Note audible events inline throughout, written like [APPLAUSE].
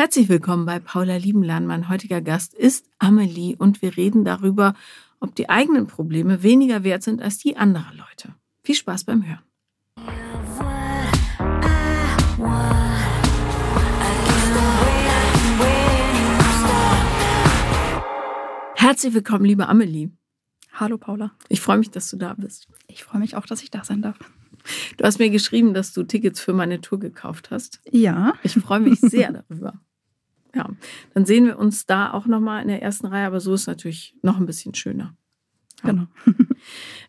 Herzlich willkommen bei Paula Liebenlern. Mein heutiger Gast ist Amelie und wir reden darüber, ob die eigenen Probleme weniger wert sind als die anderer Leute. Viel Spaß beim Hören. Herzlich willkommen, liebe Amelie. Hallo Paula. Ich freue mich, dass du da bist. Ich freue mich auch, dass ich da sein darf. Du hast mir geschrieben, dass du Tickets für meine Tour gekauft hast. Ja. Ich freue mich sehr darüber. Ja, dann sehen wir uns da auch nochmal in der ersten Reihe, aber so ist natürlich noch ein bisschen schöner. Ja. Genau. [LAUGHS]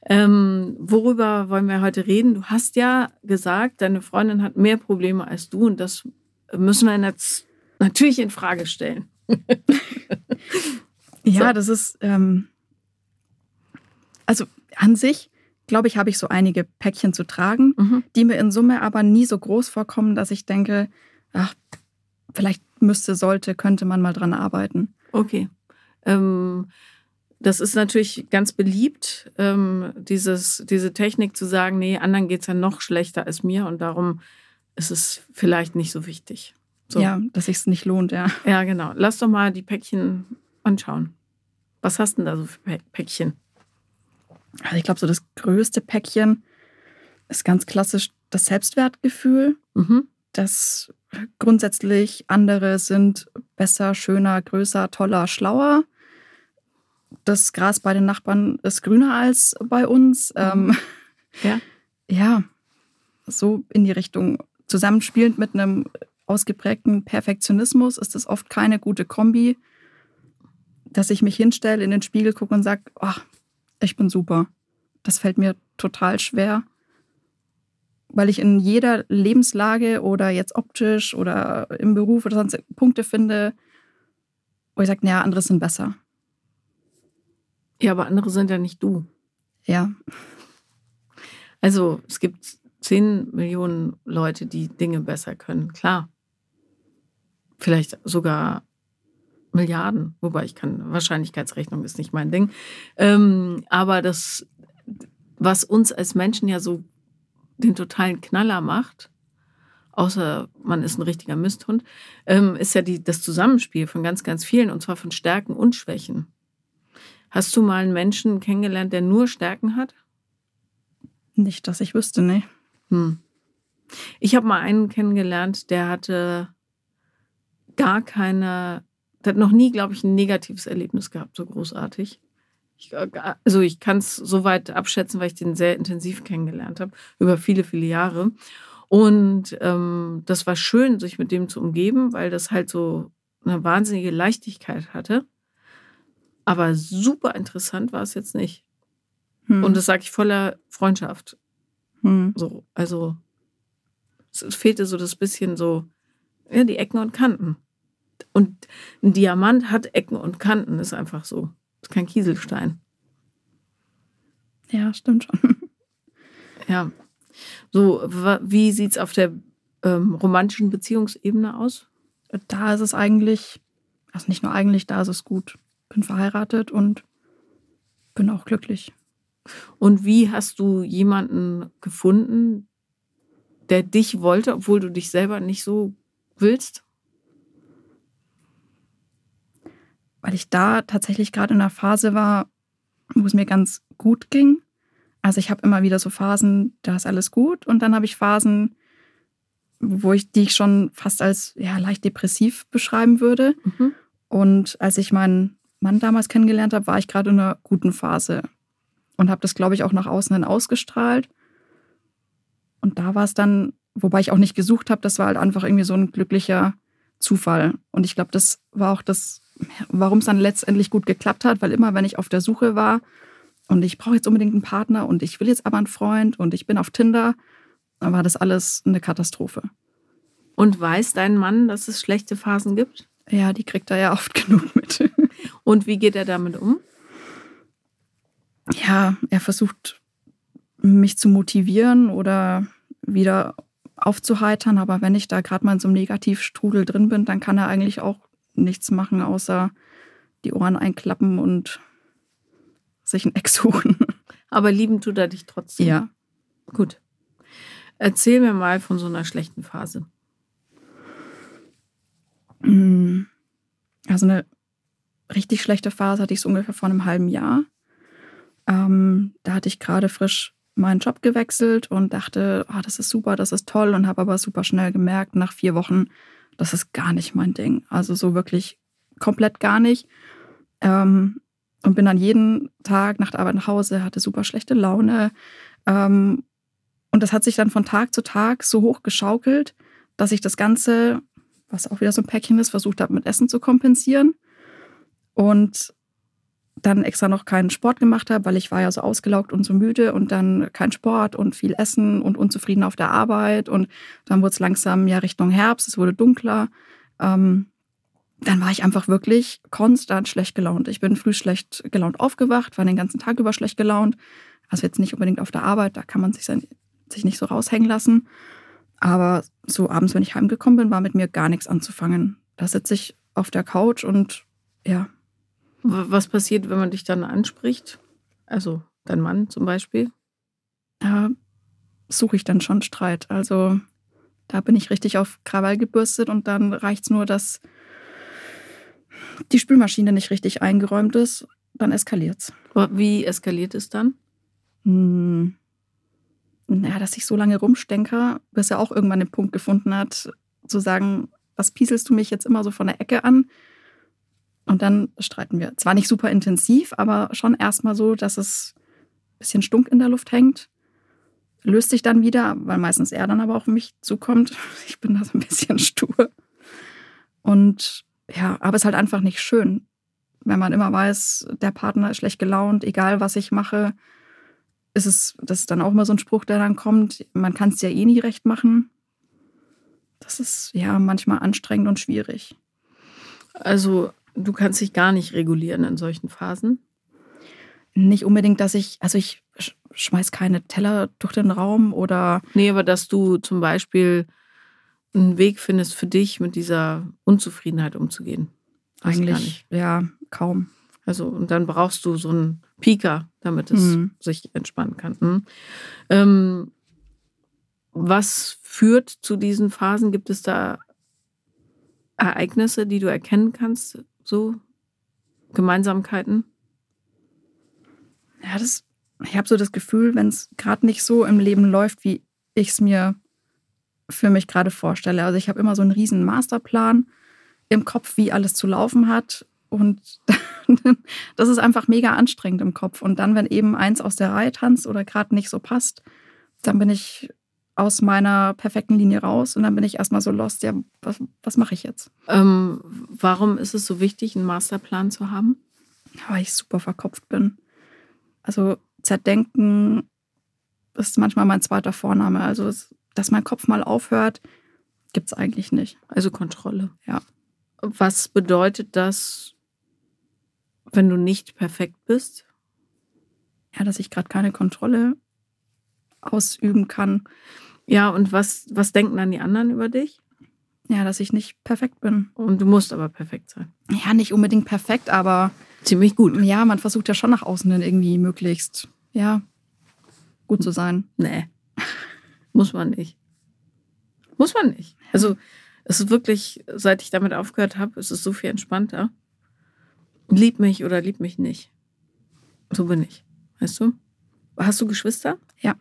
ähm, worüber wollen wir heute reden? Du hast ja gesagt, deine Freundin hat mehr Probleme als du und das müssen wir jetzt natürlich in Frage stellen. [LAUGHS] ja, so. das ist, ähm, also an sich glaube ich, habe ich so einige Päckchen zu tragen, mhm. die mir in Summe aber nie so groß vorkommen, dass ich denke, ach, vielleicht müsste, sollte, könnte man mal dran arbeiten. Okay. Ähm, das ist natürlich ganz beliebt, ähm, dieses, diese Technik zu sagen, nee, anderen geht es ja noch schlechter als mir und darum ist es vielleicht nicht so wichtig. So. Ja, dass sich es nicht lohnt, ja. Ja, genau. Lass doch mal die Päckchen anschauen. Was hast du denn da so für Päckchen? Also ich glaube, so das größte Päckchen ist ganz klassisch das Selbstwertgefühl, mhm. Dass grundsätzlich andere sind besser, schöner, größer, toller, schlauer. Das Gras bei den Nachbarn ist grüner als bei uns. Mhm. Ähm, ja. [LAUGHS] ja, so in die Richtung. Zusammenspielend mit einem ausgeprägten Perfektionismus ist das oft keine gute Kombi, dass ich mich hinstelle, in den Spiegel gucke und sage, oh, ich bin super. Das fällt mir total schwer, weil ich in jeder Lebenslage oder jetzt optisch oder im Beruf oder sonst Punkte finde, wo ich sage, naja, andere sind besser. Ja, aber andere sind ja nicht du. Ja. Also es gibt zehn Millionen Leute, die Dinge besser können, klar. Vielleicht sogar Milliarden, wobei ich kann, Wahrscheinlichkeitsrechnung ist nicht mein Ding. Ähm, aber das, was uns als Menschen ja so den totalen Knaller macht, außer man ist ein richtiger Misthund, ähm, ist ja die, das Zusammenspiel von ganz, ganz vielen, und zwar von Stärken und Schwächen. Hast du mal einen Menschen kennengelernt, der nur Stärken hat? Nicht, dass ich wüsste, ne. Hm. Ich habe mal einen kennengelernt, der hatte gar keine der hat noch nie, glaube ich, ein negatives Erlebnis gehabt, so großartig. Ich, äh, also ich kann es so weit abschätzen, weil ich den sehr intensiv kennengelernt habe, über viele, viele Jahre. Und ähm, das war schön, sich mit dem zu umgeben, weil das halt so eine wahnsinnige Leichtigkeit hatte. Aber super interessant war es jetzt nicht. Hm. Und das sage ich voller Freundschaft. Hm. So, also es fehlte so das bisschen so, ja, die Ecken und Kanten. Und ein Diamant hat Ecken und Kanten, ist einfach so. Ist kein Kieselstein. Ja, stimmt schon. [LAUGHS] Ja. So, wie sieht es auf der ähm, romantischen Beziehungsebene aus? Da ist es eigentlich, also nicht nur eigentlich, da ist es gut. Bin verheiratet und bin auch glücklich. Und wie hast du jemanden gefunden, der dich wollte, obwohl du dich selber nicht so willst? Weil ich da tatsächlich gerade in einer Phase war, wo es mir ganz gut ging. Also ich habe immer wieder so Phasen, da ist alles gut und dann habe ich Phasen, wo ich die ich schon fast als ja leicht depressiv beschreiben würde. Mhm. Und als ich meinen Mann damals kennengelernt habe, war ich gerade in einer guten Phase und habe das glaube ich auch nach außen hin ausgestrahlt. Und da war es dann, wobei ich auch nicht gesucht habe, das war halt einfach irgendwie so ein glücklicher Zufall. Und ich glaube, das war auch das warum es dann letztendlich gut geklappt hat, weil immer, wenn ich auf der Suche war und ich brauche jetzt unbedingt einen Partner und ich will jetzt aber einen Freund und ich bin auf Tinder, dann war das alles eine Katastrophe. Und weiß dein Mann, dass es schlechte Phasen gibt? Ja, die kriegt er ja oft [LAUGHS] genug mit. Und wie geht er damit um? Ja, er versucht mich zu motivieren oder wieder aufzuheitern, aber wenn ich da gerade mal in so einem Negativstrudel drin bin, dann kann er eigentlich auch nichts machen, außer die Ohren einklappen und sich ein Eck suchen. [LAUGHS] Aber lieben tut er dich trotzdem. Ja. Gut. Erzähl mir mal von so einer schlechten Phase. Mm. Also eine richtig schlechte Phase hatte ich so ungefähr vor einem halben Jahr. Ähm, da hatte ich gerade frisch meinen Job gewechselt und dachte, oh, das ist super, das ist toll und habe aber super schnell gemerkt, nach vier Wochen, das ist gar nicht mein Ding. Also so wirklich komplett gar nicht. Ähm, und bin dann jeden Tag nach der Arbeit nach Hause, hatte super schlechte Laune. Ähm, und das hat sich dann von Tag zu Tag so hoch geschaukelt, dass ich das Ganze, was auch wieder so ein Päckchen ist, versucht habe, mit Essen zu kompensieren. Und dann extra noch keinen Sport gemacht habe, weil ich war ja so ausgelaugt und so müde und dann kein Sport und viel Essen und unzufrieden auf der Arbeit und dann wurde es langsam ja Richtung Herbst, es wurde dunkler. Ähm, dann war ich einfach wirklich konstant schlecht gelaunt. Ich bin früh schlecht gelaunt aufgewacht, war den ganzen Tag über schlecht gelaunt. Also jetzt nicht unbedingt auf der Arbeit, da kann man sich, sein, sich nicht so raushängen lassen. Aber so abends, wenn ich heimgekommen bin, war mit mir gar nichts anzufangen. Da sitze ich auf der Couch und ja, was passiert, wenn man dich dann anspricht? Also dein Mann zum Beispiel? Da suche ich dann schon Streit. Also da bin ich richtig auf Krawall gebürstet und dann reicht es nur, dass die Spülmaschine nicht richtig eingeräumt ist. Dann eskaliert es. Wie eskaliert es dann? Hm. Naja, dass ich so lange rumstenke, bis er auch irgendwann den Punkt gefunden hat, zu sagen, was pieselst du mich jetzt immer so von der Ecke an? Und dann streiten wir. Zwar nicht super intensiv, aber schon erstmal so, dass es ein bisschen Stunk in der Luft hängt. Löst sich dann wieder, weil meistens er dann aber auch auf mich zukommt. [LAUGHS] Ich bin da so ein bisschen [LAUGHS] stur. Und ja, aber es ist halt einfach nicht schön, wenn man immer weiß, der Partner ist schlecht gelaunt, egal was ich mache. Ist es, das ist dann auch immer so ein Spruch, der dann kommt. Man kann es ja eh nie recht machen. Das ist ja manchmal anstrengend und schwierig. Also Du kannst dich gar nicht regulieren in solchen Phasen? Nicht unbedingt, dass ich, also ich schmeiß keine Teller durch den Raum oder. Nee, aber dass du zum Beispiel einen Weg findest für dich, mit dieser Unzufriedenheit umzugehen. Das Eigentlich, ja, kaum. Also, und dann brauchst du so einen Pieker, damit es mhm. sich entspannen kann. Mhm. Ähm, was führt zu diesen Phasen? Gibt es da Ereignisse, die du erkennen kannst, so Gemeinsamkeiten? Ja, das, ich habe so das Gefühl, wenn es gerade nicht so im Leben läuft, wie ich es mir für mich gerade vorstelle. Also ich habe immer so einen riesen Masterplan im Kopf, wie alles zu laufen hat. Und [LAUGHS] das ist einfach mega anstrengend im Kopf. Und dann, wenn eben eins aus der Reihe tanzt oder gerade nicht so passt, dann bin ich aus meiner perfekten Linie raus und dann bin ich erstmal so lost, ja, was, was mache ich jetzt? Ähm, warum ist es so wichtig, einen Masterplan zu haben? Weil ich super verkopft bin. Also zerdenken ist manchmal mein zweiter Vorname. Also, dass mein Kopf mal aufhört, gibt es eigentlich nicht. Also Kontrolle. Ja. Was bedeutet das, wenn du nicht perfekt bist? Ja, dass ich gerade keine Kontrolle ausüben kann. Ja, und was, was denken dann die anderen über dich? Ja, dass ich nicht perfekt bin. Und du musst aber perfekt sein. Ja, nicht unbedingt perfekt, aber. Ziemlich gut. Ja, man versucht ja schon nach außen hin irgendwie möglichst, ja, gut zu sein. Nee. Muss man nicht. Muss man nicht. Also, es ist wirklich, seit ich damit aufgehört habe, ist es so viel entspannter. Lieb mich oder lieb mich nicht. So bin ich. Weißt du? Hast du Geschwister? Ja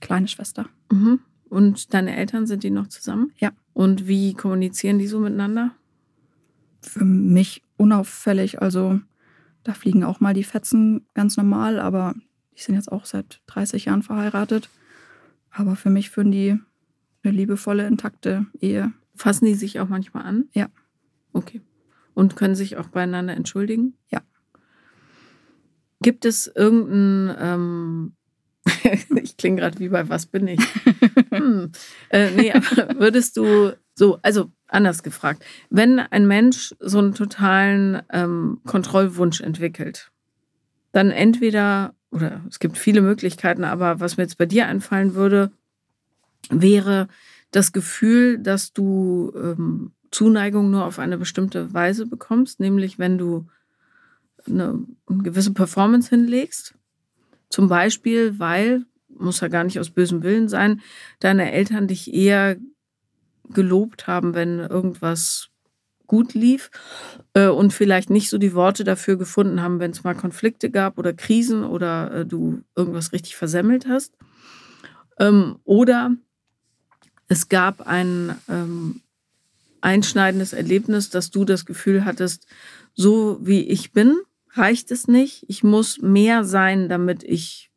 kleine Schwester. Mhm. Und deine Eltern, sind die noch zusammen? Ja. Und wie kommunizieren die so miteinander? Für mich unauffällig. Also da fliegen auch mal die Fetzen ganz normal, aber die sind jetzt auch seit 30 Jahren verheiratet. Aber für mich führen die eine liebevolle, intakte Ehe. Fassen die sich auch manchmal an? Ja. Okay. Und können sich auch beieinander entschuldigen? Ja. Gibt es irgendein ähm, [LAUGHS] ich klinge gerade wie bei Was bin ich? [LAUGHS] Hm. Äh, nee, aber würdest du so, also anders gefragt, wenn ein Mensch so einen totalen ähm, Kontrollwunsch entwickelt, dann entweder, oder es gibt viele Möglichkeiten, aber was mir jetzt bei dir einfallen würde, wäre das Gefühl, dass du ähm, Zuneigung nur auf eine bestimmte Weise bekommst, nämlich wenn du eine, eine gewisse Performance hinlegst zum Beispiel, weil, muss ja gar nicht aus bösem Willen sein, deine Eltern dich eher gelobt haben, wenn irgendwas gut lief äh, und vielleicht nicht so die Worte dafür gefunden haben, wenn es mal Konflikte gab oder Krisen oder äh, du irgendwas richtig versemmelt hast. Ähm, oder es gab ein ähm, einschneidendes Erlebnis, dass du das Gefühl hattest, so wie ich bin, reicht es nicht. Ich muss mehr sein, damit ich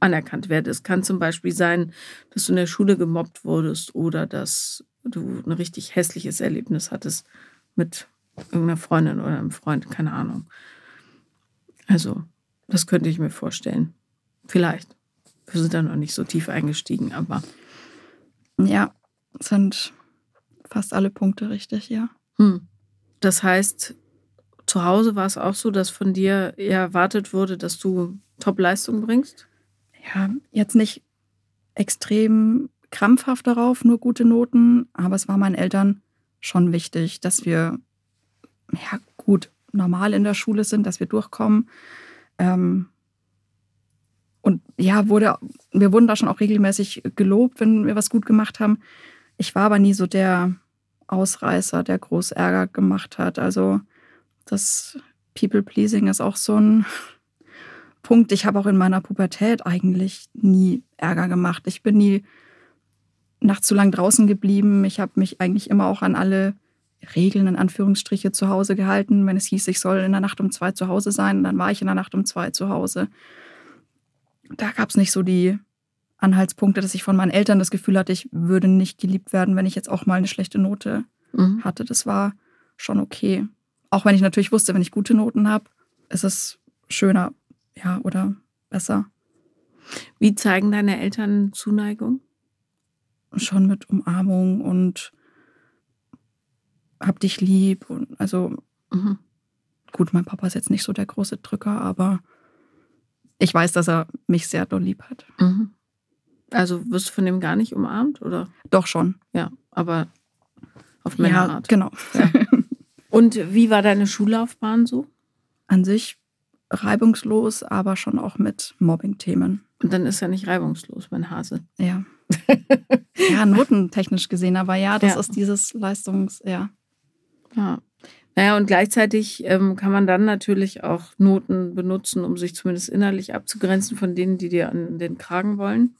anerkannt werde. Es kann zum Beispiel sein, dass du in der Schule gemobbt wurdest oder dass du ein richtig hässliches Erlebnis hattest mit irgendeiner Freundin oder einem Freund, keine Ahnung. Also, das könnte ich mir vorstellen. Vielleicht. Wir sind da noch nicht so tief eingestiegen, aber. Ja, sind fast alle Punkte richtig, ja. Hm. Das heißt, zu Hause war es auch so, dass von dir erwartet wurde, dass du Top-Leistung bringst? Ja, jetzt nicht extrem krampfhaft darauf, nur gute Noten, aber es war meinen Eltern schon wichtig, dass wir ja gut normal in der Schule sind, dass wir durchkommen. Ähm, und ja, wurde, wir wurden da schon auch regelmäßig gelobt, wenn wir was gut gemacht haben. Ich war aber nie so der Ausreißer, der groß Ärger gemacht hat. Also das People-Pleasing ist auch so ein [LAUGHS] Punkt. Ich habe auch in meiner Pubertät eigentlich nie Ärger gemacht. Ich bin nie nachts zu lang draußen geblieben. Ich habe mich eigentlich immer auch an alle Regeln in Anführungsstriche zu Hause gehalten. Wenn es hieß, ich soll in der Nacht um zwei zu Hause sein, dann war ich in der Nacht um zwei zu Hause. Da gab es nicht so die Anhaltspunkte, dass ich von meinen Eltern das Gefühl hatte, ich würde nicht geliebt werden, wenn ich jetzt auch mal eine schlechte Note mhm. hatte. Das war schon okay. Auch wenn ich natürlich wusste, wenn ich gute Noten habe, ist es schöner, ja, oder besser. Wie zeigen deine Eltern Zuneigung? Schon mit Umarmung und hab dich lieb. Und also, mhm. gut, mein Papa ist jetzt nicht so der große Drücker, aber ich weiß, dass er mich sehr doll lieb hat. Mhm. Also wirst du von dem gar nicht umarmt, oder? Doch schon. Ja, aber auf Männerart. Ja, genau. Ja. [LAUGHS] Und wie war deine Schullaufbahn so? An sich reibungslos, aber schon auch mit Mobbing-Themen. Und dann ist ja nicht reibungslos, mein Hase. Ja. [LAUGHS] ja, notentechnisch gesehen, aber ja, das ja. ist dieses Leistungs-, ja. Ja. Naja, und gleichzeitig ähm, kann man dann natürlich auch Noten benutzen, um sich zumindest innerlich abzugrenzen von denen, die dir an den Kragen wollen.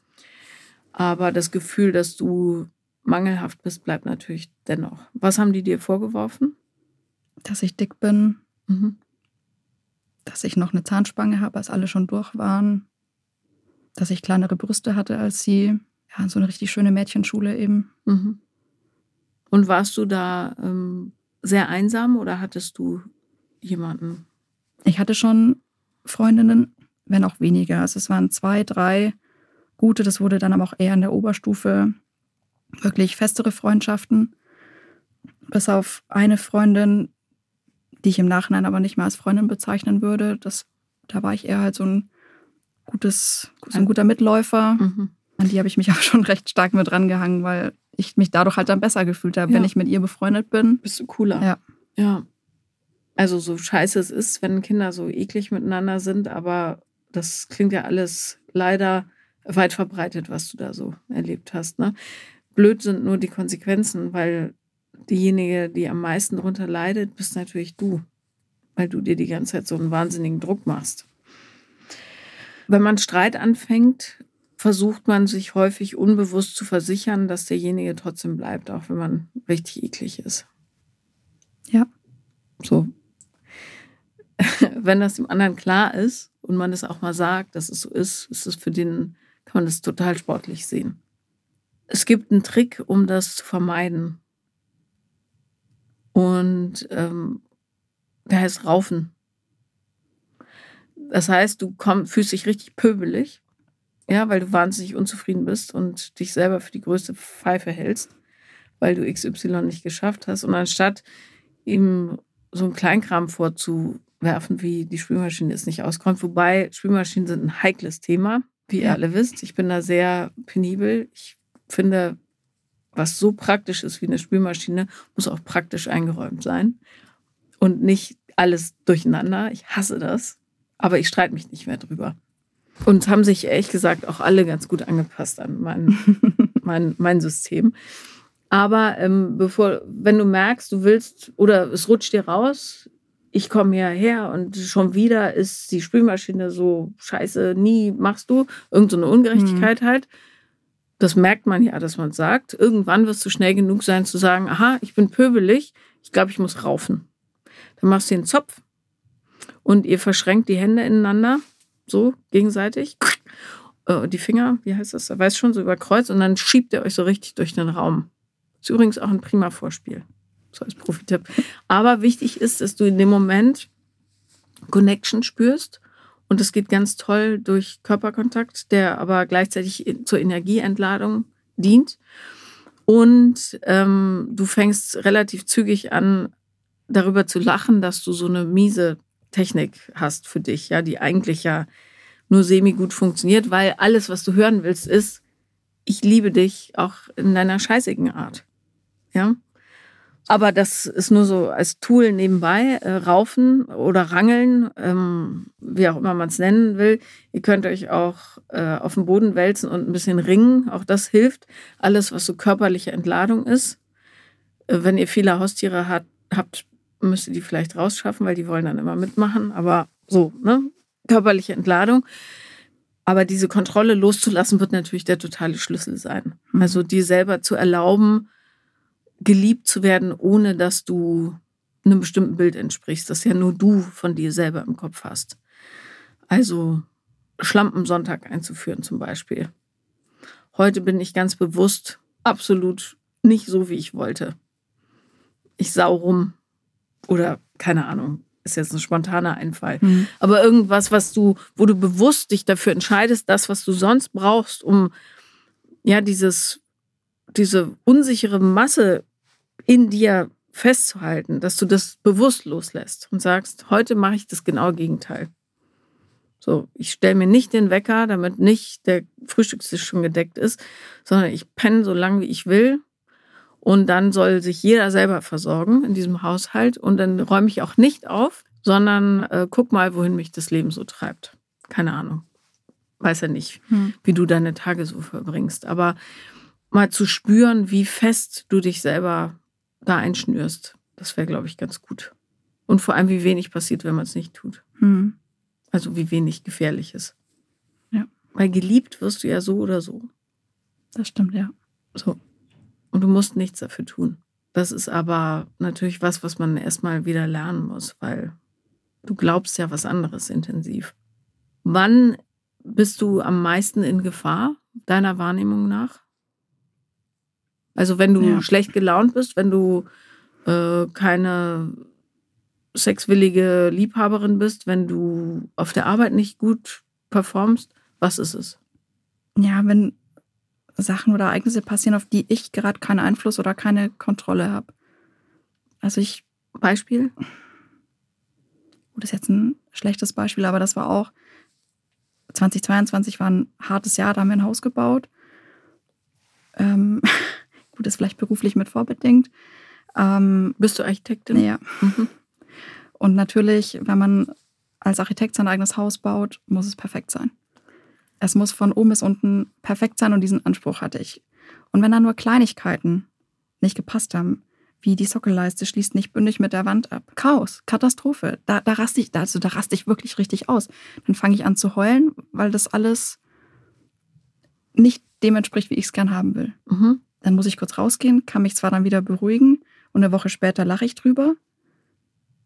Aber das Gefühl, dass du mangelhaft bist, bleibt natürlich dennoch. Was haben die dir vorgeworfen? Dass ich dick bin, mhm. dass ich noch eine Zahnspange habe, als alle schon durch waren, dass ich kleinere Brüste hatte als sie. Ja, so eine richtig schöne Mädchenschule eben. Mhm. Und warst du da ähm, sehr einsam oder hattest du jemanden? Ich hatte schon Freundinnen, wenn auch weniger. Also es waren zwei, drei gute. Das wurde dann aber auch eher in der Oberstufe wirklich festere Freundschaften. Bis auf eine Freundin, die ich im Nachhinein aber nicht mehr als Freundin bezeichnen würde. Das, da war ich eher halt so ein gutes, so ein guter Mitläufer. Mhm. An die habe ich mich [LAUGHS] auch schon recht stark mit rangehangen, weil ich mich dadurch halt dann besser gefühlt habe, ja. wenn ich mit ihr befreundet bin. Bist du cooler. Ja. Ja. Also so scheiße es ist, wenn Kinder so eklig miteinander sind, aber das klingt ja alles leider weit verbreitet, was du da so erlebt hast. Ne? Blöd sind nur die Konsequenzen, weil diejenige, die am meisten darunter leidet, bist natürlich du, weil du dir die ganze Zeit so einen wahnsinnigen Druck machst. Wenn man Streit anfängt, versucht man sich häufig unbewusst zu versichern, dass derjenige trotzdem bleibt, auch wenn man richtig eklig ist. Ja. So. [LAUGHS] wenn das dem anderen klar ist und man es auch mal sagt, dass es so ist, ist es für den kann man das total sportlich sehen. Es gibt einen Trick, um das zu vermeiden. Und ähm, der heißt Raufen. Das heißt, du komm, fühlst dich richtig pöbelig, ja, weil du wahnsinnig unzufrieden bist und dich selber für die größte Pfeife hältst, weil du XY nicht geschafft hast. Und anstatt ihm so einen Kleinkram vorzuwerfen, wie die Spülmaschine ist nicht auskommt, wobei Spülmaschinen sind ein heikles Thema wie ihr alle wisst. Ich bin da sehr penibel. Ich finde, was so praktisch ist wie eine Spülmaschine, muss auch praktisch eingeräumt sein. Und nicht alles durcheinander. Ich hasse das. Aber ich streite mich nicht mehr drüber. Und haben sich ehrlich gesagt auch alle ganz gut angepasst an mein, [LAUGHS] mein, mein System. Aber ähm, bevor, wenn du merkst, du willst oder es rutscht dir raus, ich komme hierher und schon wieder ist die Spülmaschine so scheiße, nie machst du irgendeine so Ungerechtigkeit mhm. halt. Das merkt man ja, dass man sagt. Irgendwann wirst du schnell genug sein zu sagen, aha, ich bin pöbelig, ich glaube, ich muss raufen. Dann machst du den Zopf und ihr verschränkt die Hände ineinander, so gegenseitig. Äh, die Finger, wie heißt das? Er weiß schon, so über Kreuz und dann schiebt ihr euch so richtig durch den Raum. Ist übrigens auch ein prima Vorspiel. So als Profitipp. Aber wichtig ist, dass du in dem Moment Connection spürst. Und es geht ganz toll durch Körperkontakt, der aber gleichzeitig zur Energieentladung dient. Und ähm, du fängst relativ zügig an, darüber zu lachen, dass du so eine miese Technik hast für dich, ja, die eigentlich ja nur semi gut funktioniert, weil alles, was du hören willst, ist, ich liebe dich auch in deiner scheißigen Art. Ja. Aber das ist nur so als Tool nebenbei. Äh, raufen oder rangeln, ähm, wie auch immer man es nennen will. Ihr könnt euch auch äh, auf den Boden wälzen und ein bisschen ringen. Auch das hilft. Alles, was so körperliche Entladung ist. Äh, wenn ihr viele Haustiere hat, habt, müsst ihr die vielleicht rausschaffen, weil die wollen dann immer mitmachen. Aber so, ne? Körperliche Entladung. Aber diese Kontrolle loszulassen, wird natürlich der totale Schlüssel sein. Mhm. Also die selber zu erlauben, geliebt zu werden, ohne dass du einem bestimmten Bild entsprichst, das ja nur du von dir selber im Kopf hast. Also Schlampensonntag einzuführen zum Beispiel. Heute bin ich ganz bewusst absolut nicht so, wie ich wollte. Ich sau rum oder keine Ahnung, ist jetzt ein spontaner Einfall. Mhm. Aber irgendwas, was du, wo du bewusst dich dafür entscheidest, das, was du sonst brauchst, um ja dieses, diese unsichere Masse in dir festzuhalten, dass du das bewusst loslässt und sagst, heute mache ich das genaue Gegenteil. So, ich stelle mir nicht den Wecker, damit nicht der Frühstückstisch schon gedeckt ist, sondern ich penne so lange, wie ich will. Und dann soll sich jeder selber versorgen in diesem Haushalt. Und dann räume ich auch nicht auf, sondern äh, guck mal, wohin mich das Leben so treibt. Keine Ahnung. Weiß ja nicht, hm. wie du deine Tage so verbringst. Aber mal zu spüren, wie fest du dich selber da einschnürst. Das wäre, glaube ich, ganz gut. Und vor allem, wie wenig passiert, wenn man es nicht tut. Mhm. Also wie wenig gefährlich ist. Ja. Weil geliebt wirst du ja so oder so. Das stimmt, ja. So. Und du musst nichts dafür tun. Das ist aber natürlich was, was man erstmal wieder lernen muss, weil du glaubst ja was anderes intensiv. Wann bist du am meisten in Gefahr, deiner Wahrnehmung nach? Also wenn du ja. schlecht gelaunt bist, wenn du äh, keine sexwillige Liebhaberin bist, wenn du auf der Arbeit nicht gut performst, was ist es? Ja, wenn Sachen oder Ereignisse passieren, auf die ich gerade keinen Einfluss oder keine Kontrolle habe. Also ich. Beispiel? Gut, das ist jetzt ein schlechtes Beispiel, aber das war auch 2022 war ein hartes Jahr, da haben wir ein Haus gebaut. Ähm, [LAUGHS] Gut, ist vielleicht beruflich mit vorbedingt. Ähm, Bist du Architektin? Ja. Mhm. Und natürlich, wenn man als Architekt sein eigenes Haus baut, muss es perfekt sein. Es muss von oben bis unten perfekt sein und diesen Anspruch hatte ich. Und wenn da nur Kleinigkeiten nicht gepasst haben, wie die Sockelleiste schließt nicht bündig mit der Wand ab. Chaos, Katastrophe. Da, da raste ich, also da raste ich wirklich richtig aus. Dann fange ich an zu heulen, weil das alles nicht dem entspricht, wie ich es gern haben will. Mhm. Dann muss ich kurz rausgehen, kann mich zwar dann wieder beruhigen und eine Woche später lache ich drüber.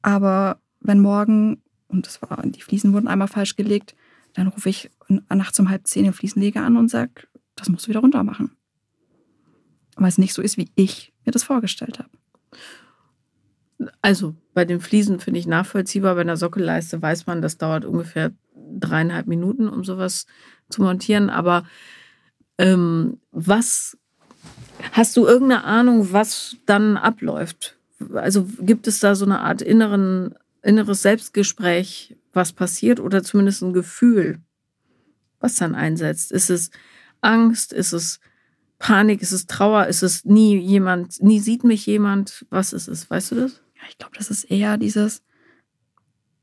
Aber wenn morgen, und das war, die Fliesen wurden einmal falsch gelegt, dann rufe ich nachts um halb zehn den Fliesenleger an und sage, das musst du wieder runter machen. Weil es nicht so ist, wie ich mir das vorgestellt habe. Also bei den Fliesen finde ich nachvollziehbar. Bei einer Sockelleiste weiß man, das dauert ungefähr dreieinhalb Minuten, um sowas zu montieren. Aber ähm, was Hast du irgendeine Ahnung, was dann abläuft? Also gibt es da so eine Art inneren, inneres Selbstgespräch, was passiert oder zumindest ein Gefühl, was dann einsetzt? Ist es Angst? Ist es Panik? Ist es Trauer? Ist es nie jemand, nie sieht mich jemand? Was ist es? Weißt du das? Ja, ich glaube, das ist eher dieses,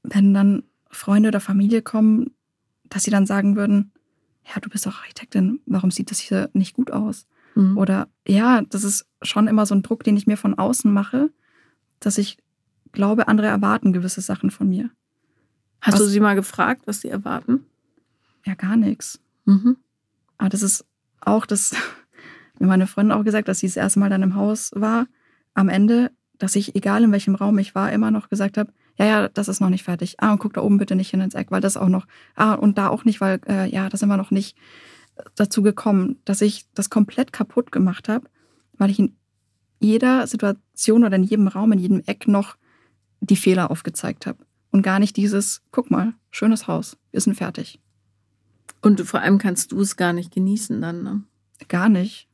wenn dann Freunde oder Familie kommen, dass sie dann sagen würden, ja, du bist doch Architektin, warum sieht das hier nicht gut aus? Mhm. Oder ja, das ist schon immer so ein Druck, den ich mir von außen mache, dass ich glaube, andere erwarten gewisse Sachen von mir. Hast was, du sie mal gefragt, was sie erwarten? Ja, gar nichts. Mhm. Aber das ist auch das, [LAUGHS] mir meine Freundin auch gesagt, dass sie das erste Mal dann im Haus war, am Ende, dass ich, egal in welchem Raum ich war, immer noch gesagt habe, ja, ja, das ist noch nicht fertig. Ah, und guck da oben bitte nicht hin ins Eck, weil das auch noch, ah, und da auch nicht, weil, äh, ja, da sind wir noch nicht dazu gekommen, dass ich das komplett kaputt gemacht habe, weil ich in jeder Situation oder in jedem Raum, in jedem Eck noch die Fehler aufgezeigt habe. Und gar nicht dieses, guck mal, schönes Haus, wir sind fertig. Und vor allem kannst du es gar nicht genießen dann, ne? Gar nicht.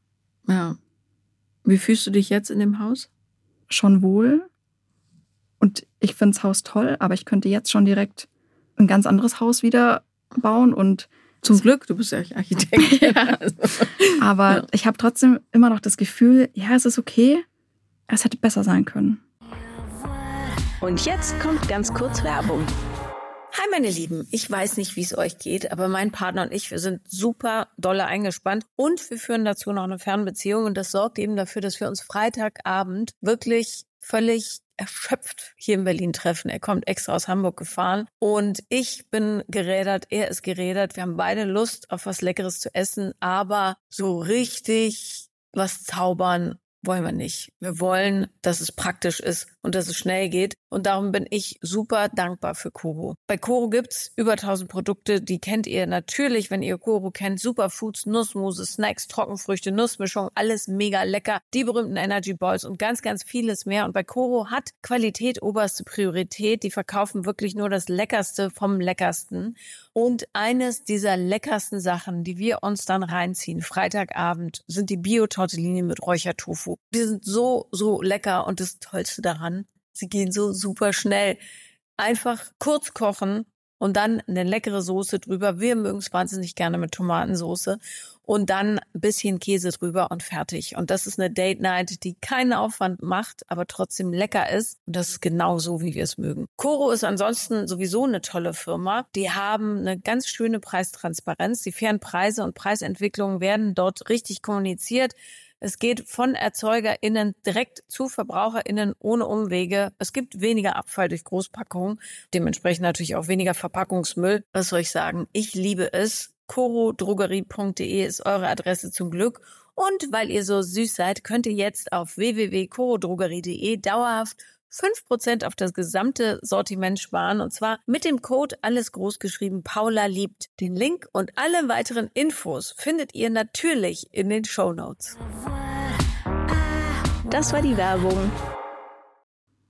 Ja. Wie fühlst du dich jetzt in dem Haus? Schon wohl. Und ich finde das Haus toll, aber ich könnte jetzt schon direkt ein ganz anderes Haus wieder bauen und zum Glück, du bist ja Architekt. [LAUGHS] ja. Aber ja. ich habe trotzdem immer noch das Gefühl, ja, es ist okay, es hätte besser sein können. Und jetzt kommt ganz kurz Werbung. Hi meine Lieben, ich weiß nicht, wie es euch geht, aber mein Partner und ich, wir sind super dolle eingespannt und wir führen dazu noch eine Fernbeziehung und das sorgt eben dafür, dass wir uns Freitagabend wirklich völlig erschöpft hier in Berlin treffen. Er kommt extra aus Hamburg gefahren und ich bin gerädert, er ist gerädert. Wir haben beide Lust auf was Leckeres zu essen, aber so richtig was zaubern wollen wir nicht. Wir wollen, dass es praktisch ist und dass es schnell geht. Und darum bin ich super dankbar für Koro. Bei Koro gibt's über 1000 Produkte, die kennt ihr natürlich, wenn ihr Koro kennt. Superfoods, Nussmuse, Snacks, Trockenfrüchte, Nussmischung, alles mega lecker. Die berühmten Energy Balls und ganz, ganz vieles mehr. Und bei Koro hat Qualität oberste Priorität. Die verkaufen wirklich nur das Leckerste vom Leckersten. Und eines dieser leckersten Sachen, die wir uns dann reinziehen, Freitagabend, sind die Bio-Tortellini mit Räuchertofu. Die sind so, so lecker und das Tollste daran, sie gehen so super schnell. Einfach kurz kochen und dann eine leckere Soße drüber. Wir mögen es wahnsinnig gerne mit Tomatensoße und dann ein bisschen Käse drüber und fertig. Und das ist eine Date Night, die keinen Aufwand macht, aber trotzdem lecker ist. Und das ist genau so, wie wir es mögen. Coro ist ansonsten sowieso eine tolle Firma. Die haben eine ganz schöne Preistransparenz. Die fairen Preise und Preisentwicklungen werden dort richtig kommuniziert. Es geht von ErzeugerInnen direkt zu VerbraucherInnen ohne Umwege. Es gibt weniger Abfall durch Großpackungen, dementsprechend natürlich auch weniger Verpackungsmüll. Was soll ich sagen? Ich liebe es. corodrogerie.de ist eure Adresse zum Glück. Und weil ihr so süß seid, könnt ihr jetzt auf www.corodrogerie.de dauerhaft 5% auf das gesamte Sortiment sparen und zwar mit dem Code alles groß geschrieben Paula liebt. Den Link und alle weiteren Infos findet ihr natürlich in den Show Notes. Das war die Werbung.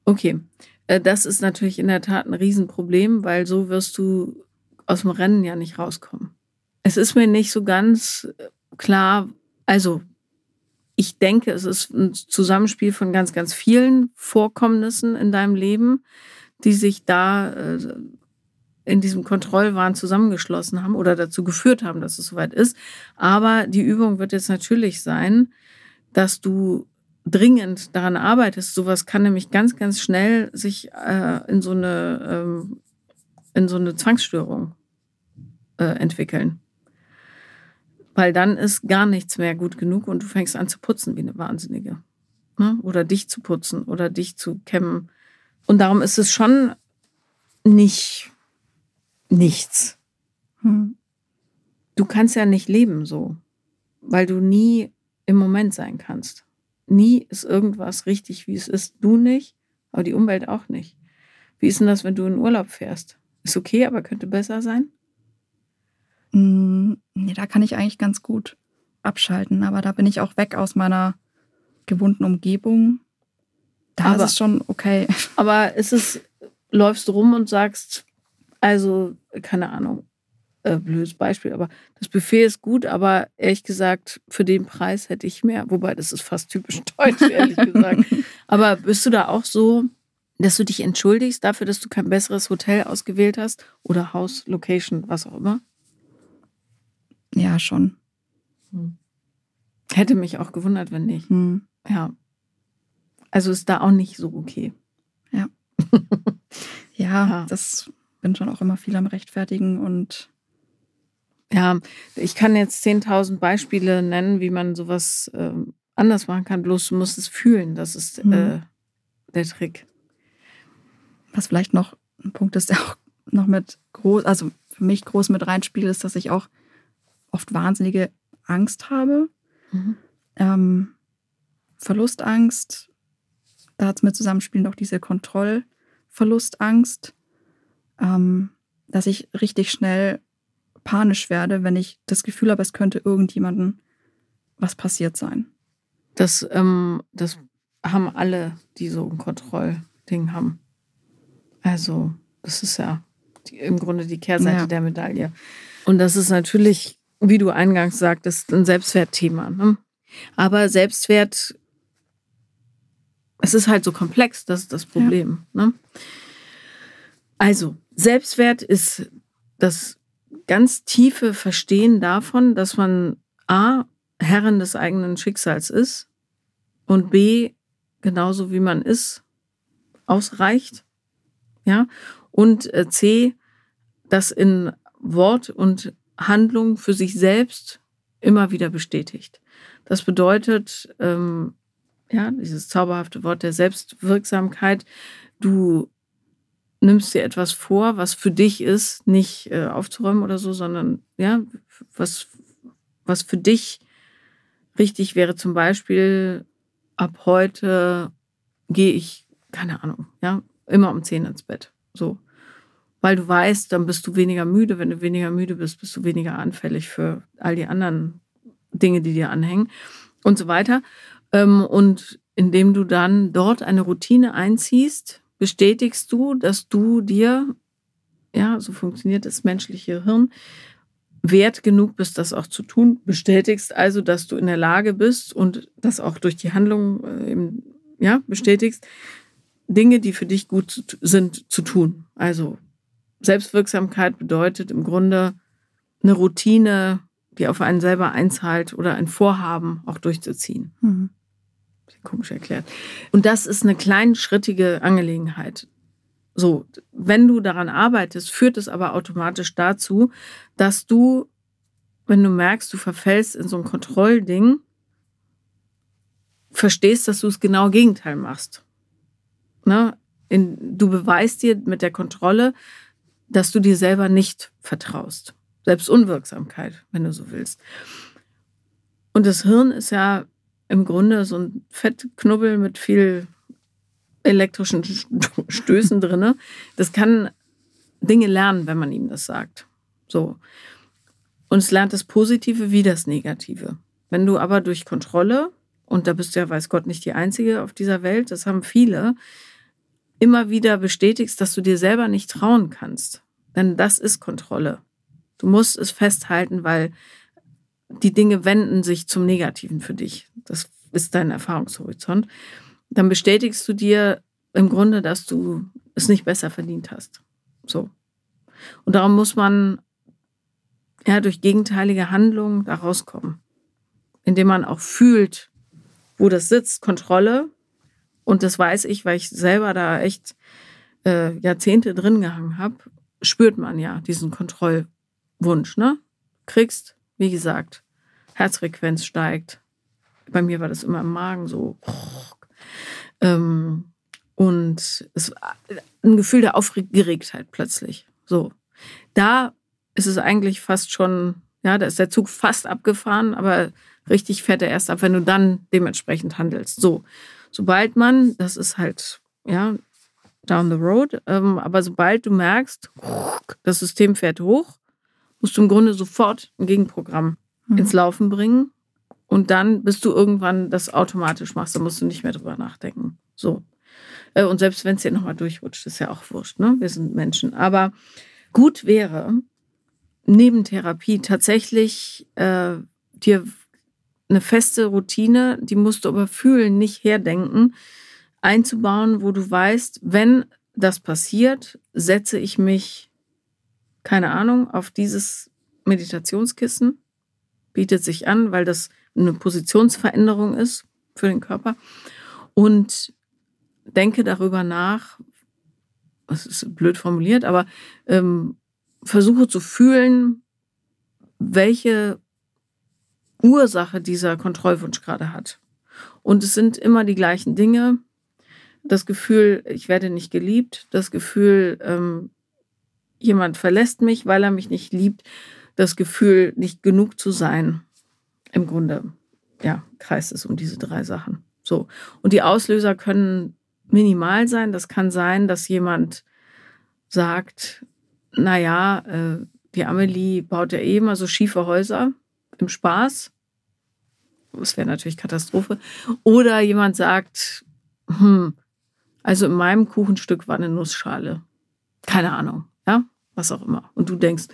Okay, äh, das ist natürlich in der Tat ein Riesenproblem, weil so wirst du aus dem Rennen ja nicht rauskommen. Es ist mir nicht so ganz klar, also ich denke, es ist ein Zusammenspiel von ganz, ganz vielen Vorkommnissen in deinem Leben, die sich da äh, in diesem Kontrollwahn zusammengeschlossen haben oder dazu geführt haben, dass es soweit ist. Aber die Übung wird jetzt natürlich sein, dass du dringend daran arbeitest. Sowas kann nämlich ganz, ganz schnell sich äh, in so eine ähm, in so eine Zwangsstörung äh, entwickeln. Weil dann ist gar nichts mehr gut genug und du fängst an zu putzen wie eine Wahnsinnige. Ne? Oder dich zu putzen oder dich zu kämmen. Und darum ist es schon nicht nichts. Hm. Du kannst ja nicht leben so, weil du nie im Moment sein kannst. Nie ist irgendwas richtig, wie es ist. Du nicht, aber die Umwelt auch nicht. Wie ist denn das, wenn du in Urlaub fährst? Ist okay, aber könnte besser sein? Mm, nee, da kann ich eigentlich ganz gut abschalten, aber da bin ich auch weg aus meiner gewohnten Umgebung. Da aber, ist es schon okay. [LAUGHS] Aber ist es, läufst du rum und sagst, also, keine Ahnung, äh, blödes Beispiel, aber das Buffet ist gut, aber ehrlich gesagt, für den Preis hätte ich mehr, wobei das ist fast typisch [LAUGHS] deutsch, ehrlich gesagt. [LAUGHS] Aber bist du da auch so, dass du dich entschuldigst dafür, dass du kein besseres Hotel ausgewählt hast oder Haus, Location, was auch immer? Ja, schon. Hm. Hätte mich auch gewundert, wenn nicht. Hm. Ja. Also ist da auch nicht so okay. Ja. [LAUGHS] ja, ja, das bin schon auch immer viel am Rechtfertigen und Ja, ich kann jetzt 10.000 Beispiele nennen, wie man sowas äh, anders machen kann. Bloß du musst es fühlen. Das ist mhm. äh, der Trick. Was vielleicht noch ein Punkt ist, der auch noch mit groß, also für mich groß mit reinspielt, ist, dass ich auch oft wahnsinnige Angst habe. Mhm. Ähm, Verlustangst, da hat es mit Zusammenspielen auch diese Kontrollverlustangst, ähm, dass ich richtig schnell panisch werde, wenn ich das Gefühl habe, es könnte irgendjemandem was passiert sein. Das, ähm, das haben alle, die so ein Kontrollding haben. Also, das ist ja die, im Grunde die Kehrseite ja. der Medaille. Und das ist natürlich, wie du eingangs sagtest, ein Selbstwertthema. Ne? Aber Selbstwert, es ist halt so komplex, das ist das Problem. Ja. Ne? Also, Selbstwert ist das ganz tiefe Verstehen davon, dass man A, Herrin des eigenen Schicksals ist und B, genauso wie man ist, ausreicht. Ja, und äh, C, das in Wort und Handlung für sich selbst immer wieder bestätigt. Das bedeutet, ähm, ja, dieses zauberhafte Wort der Selbstwirksamkeit, du nimmst dir etwas vor, was für dich ist, nicht äh, aufzuräumen oder so, sondern ja, was, was für dich richtig wäre. Zum Beispiel, ab heute gehe ich, keine Ahnung, ja, immer um 10 ins Bett. So. Weil du weißt, dann bist du weniger müde. Wenn du weniger müde bist, bist du weniger anfällig für all die anderen Dinge, die dir anhängen und so weiter. Ähm, und indem du dann dort eine Routine einziehst, bestätigst du, dass du dir, ja, so funktioniert das menschliche Hirn, wert genug bist, das auch zu tun. Bestätigst also, dass du in der Lage bist und das auch durch die Handlung äh, ja, bestätigst, Dinge, die für dich gut sind, zu tun. Also Selbstwirksamkeit bedeutet im Grunde eine Routine, die auf einen selber einzahlt oder ein Vorhaben auch durchzuziehen. Mhm komisch erklärt. Und das ist eine kleinschrittige Angelegenheit. So, wenn du daran arbeitest, führt es aber automatisch dazu, dass du, wenn du merkst, du verfällst in so ein Kontrollding, verstehst, dass du das genau Gegenteil machst. Ne? In, du beweist dir mit der Kontrolle, dass du dir selber nicht vertraust. Selbst Unwirksamkeit, wenn du so willst. Und das Hirn ist ja im Grunde so ein Fettknubbel mit viel elektrischen [LAUGHS] Stößen drin. Das kann Dinge lernen, wenn man ihm das sagt. So. Und es lernt das Positive wie das Negative. Wenn du aber durch Kontrolle, und da bist du ja, weiß Gott, nicht die Einzige auf dieser Welt, das haben viele, immer wieder bestätigst, dass du dir selber nicht trauen kannst. Denn das ist Kontrolle. Du musst es festhalten, weil die Dinge wenden sich zum Negativen für dich. Das ist dein Erfahrungshorizont. Dann bestätigst du dir im Grunde, dass du es nicht besser verdient hast. So. Und darum muss man ja durch gegenteilige Handlungen da rauskommen. Indem man auch fühlt, wo das sitzt, Kontrolle. Und das weiß ich, weil ich selber da echt äh, Jahrzehnte drin gehangen habe, spürt man ja diesen Kontrollwunsch. Ne? Kriegst, wie gesagt, Herzfrequenz steigt. Bei mir war das immer im Magen so. Ähm, und es ein Gefühl der Aufgeregtheit plötzlich. So. Da ist es eigentlich fast schon, ja, da ist der Zug fast abgefahren, aber richtig fährt er erst ab, wenn du dann dementsprechend handelst. So. Sobald man, das ist halt, ja, down the road, ähm, aber sobald du merkst, das System fährt hoch, musst du im Grunde sofort ein Gegenprogramm mhm. ins Laufen bringen. Und dann, bis du irgendwann das automatisch machst, dann musst du nicht mehr drüber nachdenken. So. Äh, und selbst wenn es dir nochmal durchrutscht, ist ja auch wurscht, ne? Wir sind Menschen. Aber gut wäre, neben Therapie tatsächlich äh, dir eine feste Routine, die musst du aber fühlen, nicht herdenken, einzubauen, wo du weißt, wenn das passiert, setze ich mich, keine Ahnung, auf dieses Meditationskissen bietet sich an, weil das eine Positionsveränderung ist für den Körper. Und denke darüber nach, das ist blöd formuliert, aber ähm, versuche zu fühlen, welche Ursache dieser Kontrollwunsch gerade hat. Und es sind immer die gleichen Dinge. Das Gefühl, ich werde nicht geliebt, das Gefühl, ähm, jemand verlässt mich, weil er mich nicht liebt, das Gefühl, nicht genug zu sein. Im Grunde, ja, kreist es um diese drei Sachen. So. Und die Auslöser können minimal sein. Das kann sein, dass jemand sagt, naja, äh, die Amelie baut ja eh immer so schiefe Häuser im Spaß. Das wäre natürlich Katastrophe. Oder jemand sagt, hm, also in meinem Kuchenstück war eine Nussschale. Keine Ahnung, ja, was auch immer. Und du denkst,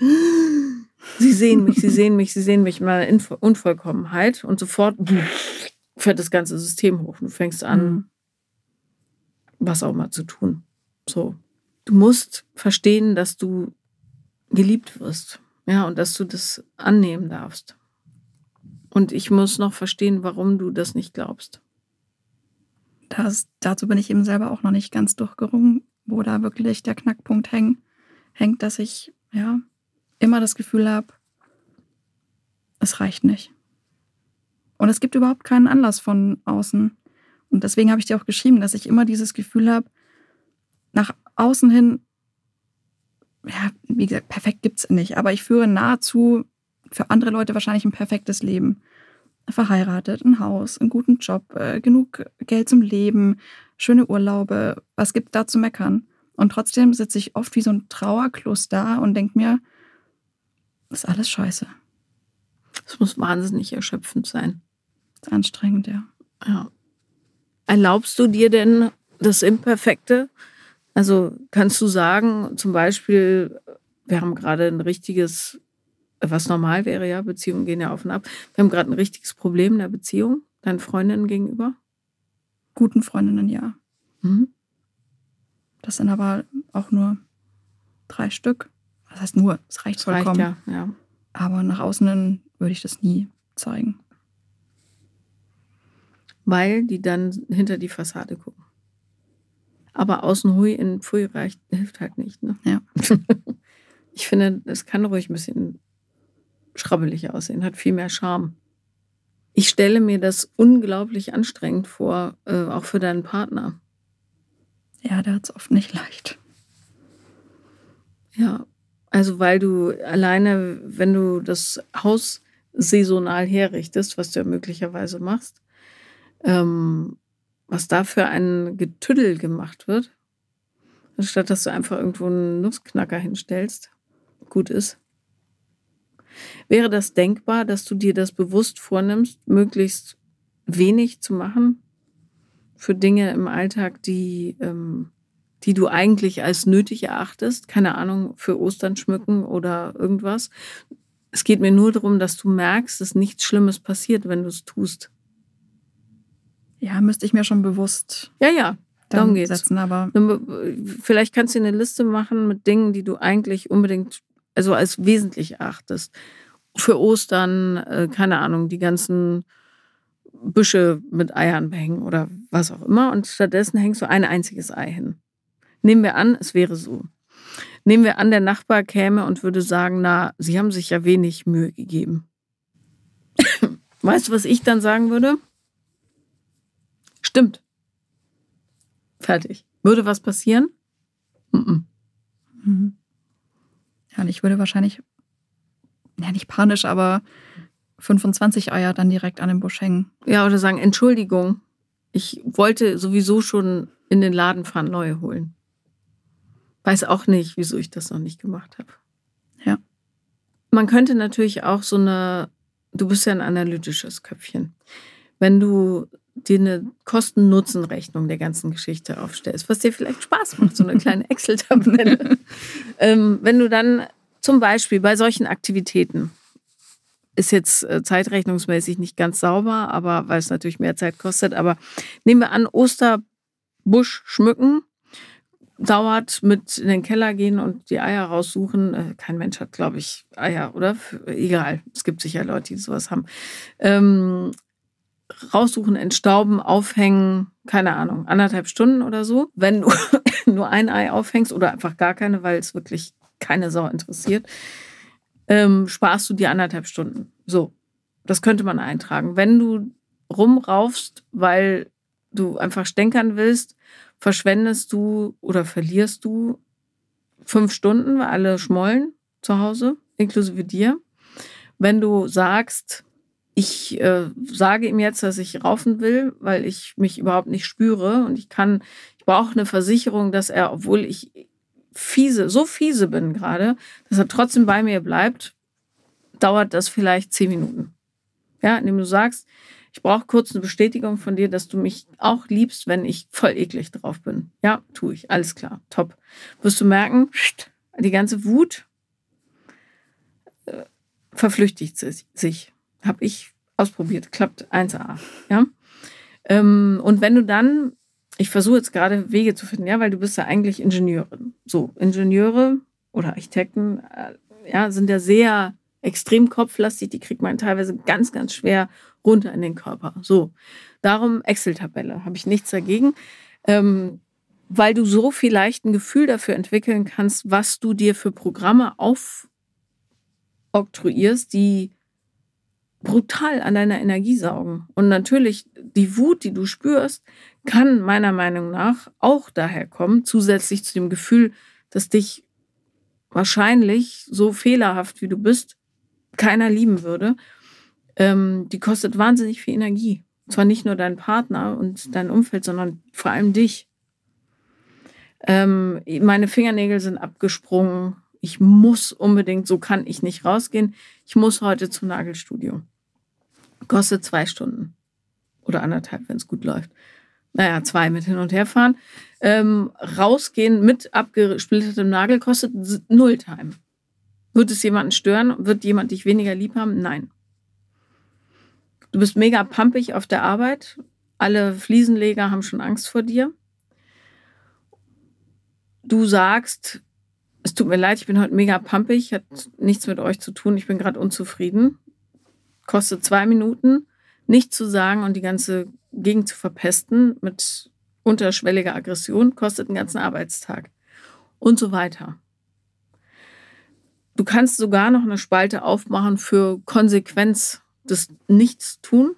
[GASPS] sie sehen mich, sie sehen mich, sie sehen mich in meiner Unvollkommenheit und sofort [LAUGHS] fährt das ganze System hoch. Du fängst an, mhm. was auch immer zu tun. So. Du musst verstehen, dass du geliebt wirst. Ja, und dass du das annehmen darfst. Und ich muss noch verstehen, warum du das nicht glaubst. Das, dazu bin ich eben selber auch noch nicht ganz durchgerungen, wo da wirklich der Knackpunkt häng, hängt, dass ich ja immer das Gefühl habe, es reicht nicht. Und es gibt überhaupt keinen Anlass von außen. Und deswegen habe ich dir auch geschrieben, dass ich immer dieses Gefühl habe, nach außen hin, ja, wie gesagt, perfekt gibt es nicht, aber ich führe nahezu für andere Leute wahrscheinlich ein perfektes Leben. Verheiratet, ein Haus, einen guten Job, äh, genug Geld zum Leben, schöne Urlaube, was gibt da zu meckern? Und trotzdem sitze ich oft wie so ein Trauerkloß da und denke mir, das ist alles scheiße. Es muss wahnsinnig erschöpfend sein. Das ist anstrengend, ja. Ja. Erlaubst du dir denn das Imperfekte? Also kannst du sagen, zum Beispiel, wir haben gerade ein richtiges, was normal wäre, ja, Beziehungen gehen ja auf und ab. Wir haben gerade ein richtiges Problem in der Beziehung, deinen Freundinnen gegenüber? Guten Freundinnen, ja. Mhm. Das sind aber auch nur drei Stück. Was heißt nur? Es reicht das vollkommen. Reicht ja, ja. Aber nach außen würde ich das nie zeigen. Weil die dann hinter die Fassade gucken. Aber außen hui in Pfui reicht, hilft halt nicht. Ne? Ja. [LAUGHS] ich finde, es kann ruhig ein bisschen schrabbelig aussehen, hat viel mehr Charme. Ich stelle mir das unglaublich anstrengend vor, äh, auch für deinen Partner. Ja, der hat es oft nicht leicht. Ja, also weil du alleine, wenn du das Haus saisonal herrichtest, was du ja möglicherweise machst, ähm, was da für ein Getüddel gemacht wird, anstatt dass du einfach irgendwo einen Nussknacker hinstellst, gut ist. Wäre das denkbar, dass du dir das bewusst vornimmst, möglichst wenig zu machen für Dinge im Alltag, die ähm, die du eigentlich als nötig erachtest, keine Ahnung, für Ostern schmücken oder irgendwas. Es geht mir nur darum, dass du merkst, dass nichts Schlimmes passiert, wenn du es tust. Ja, müsste ich mir schon bewusst. Ja, ja, darum geht's. Setzen, aber Vielleicht kannst du eine Liste machen mit Dingen, die du eigentlich unbedingt, also als wesentlich erachtest. Für Ostern, äh, keine Ahnung, die ganzen Büsche mit Eiern behängen oder was auch immer. Und stattdessen hängst du ein einziges Ei hin. Nehmen wir an, es wäre so. Nehmen wir an, der Nachbar käme und würde sagen, na, Sie haben sich ja wenig Mühe gegeben. [LAUGHS] weißt du, was ich dann sagen würde? Stimmt. Fertig. Würde was passieren? Mhm. Ja, und ich würde wahrscheinlich, ja nicht panisch, aber 25 Eier dann direkt an den Busch hängen. Ja, oder sagen, Entschuldigung, ich wollte sowieso schon in den Laden fahren, neue holen. Weiß auch nicht, wieso ich das noch nicht gemacht habe. Ja. Man könnte natürlich auch so eine, du bist ja ein analytisches Köpfchen. Wenn du dir eine Kosten-Nutzen-Rechnung der ganzen Geschichte aufstellst, was dir vielleicht Spaß macht, so eine kleine [LAUGHS] Excel-Tabelle. ähm, wenn du dann zum Beispiel bei solchen Aktivitäten, ist jetzt äh, zeitrechnungsmäßig nicht ganz sauber, aber weil es natürlich mehr Zeit kostet, aber nehmen wir an, Osterbusch schmücken dauert mit in den Keller gehen und die Eier raussuchen. Äh, kein Mensch hat, glaube ich, Eier, oder? Egal, es gibt sicher Leute, die sowas haben. Ähm, raussuchen, entstauben, aufhängen, keine Ahnung, anderthalb Stunden oder so. Wenn du [LAUGHS] nur ein Ei aufhängst oder einfach gar keine, weil es wirklich keine Sau interessiert, ähm, sparst du dir anderthalb Stunden. So, das könnte man eintragen. Wenn du rumraufst, weil du einfach stänkern willst, verschwendest du oder verlierst du fünf Stunden, weil alle schmollen zu Hause, inklusive dir. Wenn du sagst, ich äh, sage ihm jetzt, dass ich raufen will, weil ich mich überhaupt nicht spüre und ich kann, ich brauche eine Versicherung, dass er, obwohl ich fiese, so fiese bin gerade, dass er trotzdem bei mir bleibt, dauert das vielleicht zehn Minuten. Ja, indem du sagst, ich brauche kurz eine Bestätigung von dir, dass du mich auch liebst, wenn ich voll eklig drauf bin. Ja, tue ich. Alles klar. Top. Wirst du merken, die ganze Wut äh, verflüchtigt sich. Habe ich ausprobiert. Klappt 1A. Ja. Ähm, und wenn du dann, ich versuche jetzt gerade Wege zu finden, ja, weil du bist ja eigentlich Ingenieurin. So, Ingenieure oder Architekten, äh, ja, sind ja sehr extrem kopflastig, die kriegt man teilweise ganz, ganz schwer runter in den Körper. So, darum Excel-Tabelle, habe ich nichts dagegen, ähm, weil du so vielleicht ein Gefühl dafür entwickeln kannst, was du dir für Programme aufoktroyierst, die brutal an deiner Energie saugen. Und natürlich, die Wut, die du spürst, kann meiner Meinung nach auch daher kommen, zusätzlich zu dem Gefühl, dass dich wahrscheinlich so fehlerhaft, wie du bist, keiner lieben würde, ähm, die kostet wahnsinnig viel Energie. Und zwar nicht nur dein Partner und dein Umfeld, sondern vor allem dich. Ähm, meine Fingernägel sind abgesprungen. Ich muss unbedingt, so kann ich nicht rausgehen. Ich muss heute zum Nagelstudio. Kostet zwei Stunden. Oder anderthalb, wenn es gut läuft. Naja, zwei mit hin und her fahren. Ähm, rausgehen mit abgesplittertem Nagel kostet null Time. Wird es jemanden stören? Wird jemand dich weniger lieb haben? Nein. Du bist mega pumpig auf der Arbeit. Alle Fliesenleger haben schon Angst vor dir. Du sagst, es tut mir leid, ich bin heute mega pumpig, hat nichts mit euch zu tun, ich bin gerade unzufrieden. Kostet zwei Minuten, nichts zu sagen und die ganze Gegend zu verpesten mit unterschwelliger Aggression, kostet einen ganzen Arbeitstag. Und so weiter. Du kannst sogar noch eine Spalte aufmachen für Konsequenz des Nichtstun.